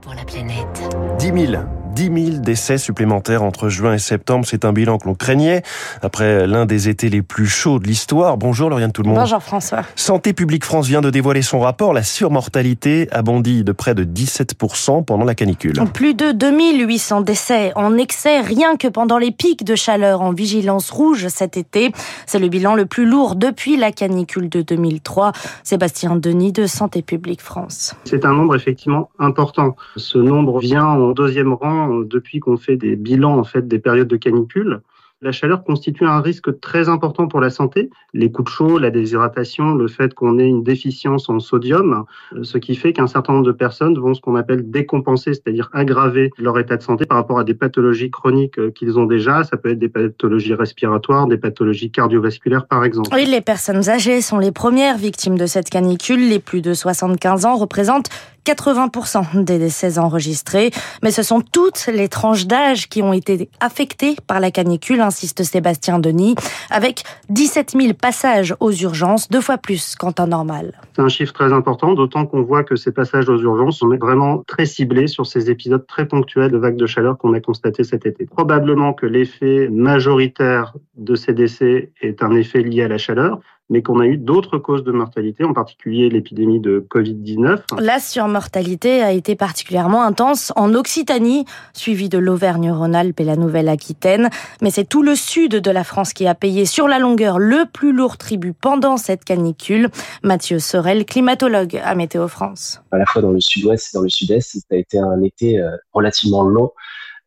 pour la planète. 10 000 10 000 décès supplémentaires entre juin et septembre. C'est un bilan que l'on craignait après l'un des étés les plus chauds de l'histoire. Bonjour Lauriane Tout le monde. Bonjour François. Santé publique France vient de dévoiler son rapport. La surmortalité a bondi de près de 17% pendant la canicule. Plus de 2800 décès en excès rien que pendant les pics de chaleur en vigilance rouge cet été. C'est le bilan le plus lourd depuis la canicule de 2003. Sébastien Denis de Santé publique France. C'est un nombre effectivement important. Ce nombre vient en deuxième rang depuis qu'on fait des bilans en fait des périodes de canicule. La chaleur constitue un risque très important pour la santé. Les coups de chaud, la déshydratation, le fait qu'on ait une déficience en sodium, ce qui fait qu'un certain nombre de personnes vont ce qu'on appelle décompenser, c'est-à-dire aggraver leur état de santé par rapport à des pathologies chroniques qu'ils ont déjà. Ça peut être des pathologies respiratoires, des pathologies cardiovasculaires par exemple. Oui, les personnes âgées sont les premières victimes de cette canicule. Les plus de 75 ans représentent 80% des décès enregistrés. Mais ce sont toutes les tranches d'âge qui ont été affectées par la canicule, insiste Sébastien Denis, avec 17 000 passages aux urgences, deux fois plus qu'en temps normal. C'est un chiffre très important, d'autant qu'on voit que ces passages aux urgences sont vraiment très ciblés sur ces épisodes très ponctuels de vagues de chaleur qu'on a constatés cet été. Probablement que l'effet majoritaire de ces décès est un effet lié à la chaleur, mais qu'on a eu d'autres causes de mortalité, en particulier l'épidémie de Covid-19. La surmortalité a été particulièrement intense en Occitanie, suivie de l'Auvergne-Rhône-Alpes et la Nouvelle-Aquitaine. Mais c'est tout le sud de la France qui a payé sur la longueur le plus lourd tribut pendant cette canicule. Mathieu Sorel, climatologue à Météo France. À la fois dans le sud-ouest et dans le sud-est, ça a été un été euh, relativement long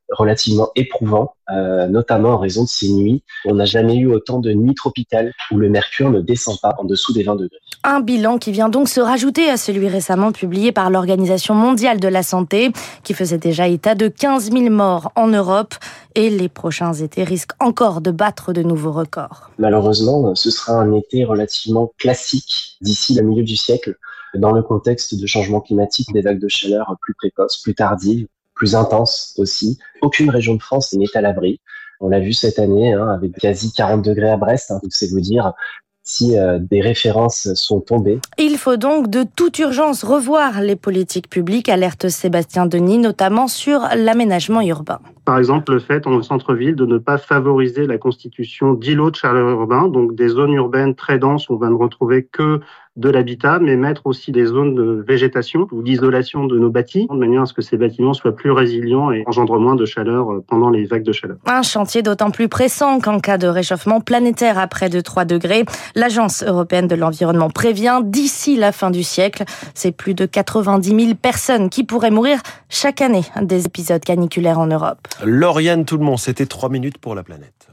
relativement éprouvant, euh, notamment en raison de ces nuits. On n'a jamais eu autant de nuits tropicales où le mercure ne descend pas en dessous des 20 degrés. Un bilan qui vient donc se rajouter à celui récemment publié par l'Organisation mondiale de la santé, qui faisait déjà état de 15 000 morts en Europe. Et les prochains étés risquent encore de battre de nouveaux records. Malheureusement, ce sera un été relativement classique d'ici le milieu du siècle dans le contexte de changement climatique, des vagues de chaleur plus précoces, plus tardives, plus intense aussi. Aucune région de France n'est à l'abri. On l'a vu cette année hein, avec quasi 40 degrés à Brest. Hein, c'est vous dire si euh, des références sont tombées. Il faut donc de toute urgence revoir les politiques publiques, alerte Sébastien Denis, notamment sur l'aménagement urbain. Par exemple, le fait en centre-ville de ne pas favoriser la constitution d'îlots de chaleur urbain, donc des zones urbaines très denses où on va ne retrouver que de l'habitat, mais mettre aussi des zones de végétation ou d'isolation de nos bâtis, de manière à ce que ces bâtiments soient plus résilients et engendrent moins de chaleur euh, pendant les vagues de chaleur. Un chantier d'autant plus pressant qu'en cas de réchauffement planétaire à près de 3 degrés, l'Agence européenne de l'environnement prévient d'ici la fin du siècle, c'est plus de 90 000 personnes qui pourraient mourir chaque année des épisodes caniculaires en Europe. Lauriane, tout le monde, c'était 3 minutes pour la planète.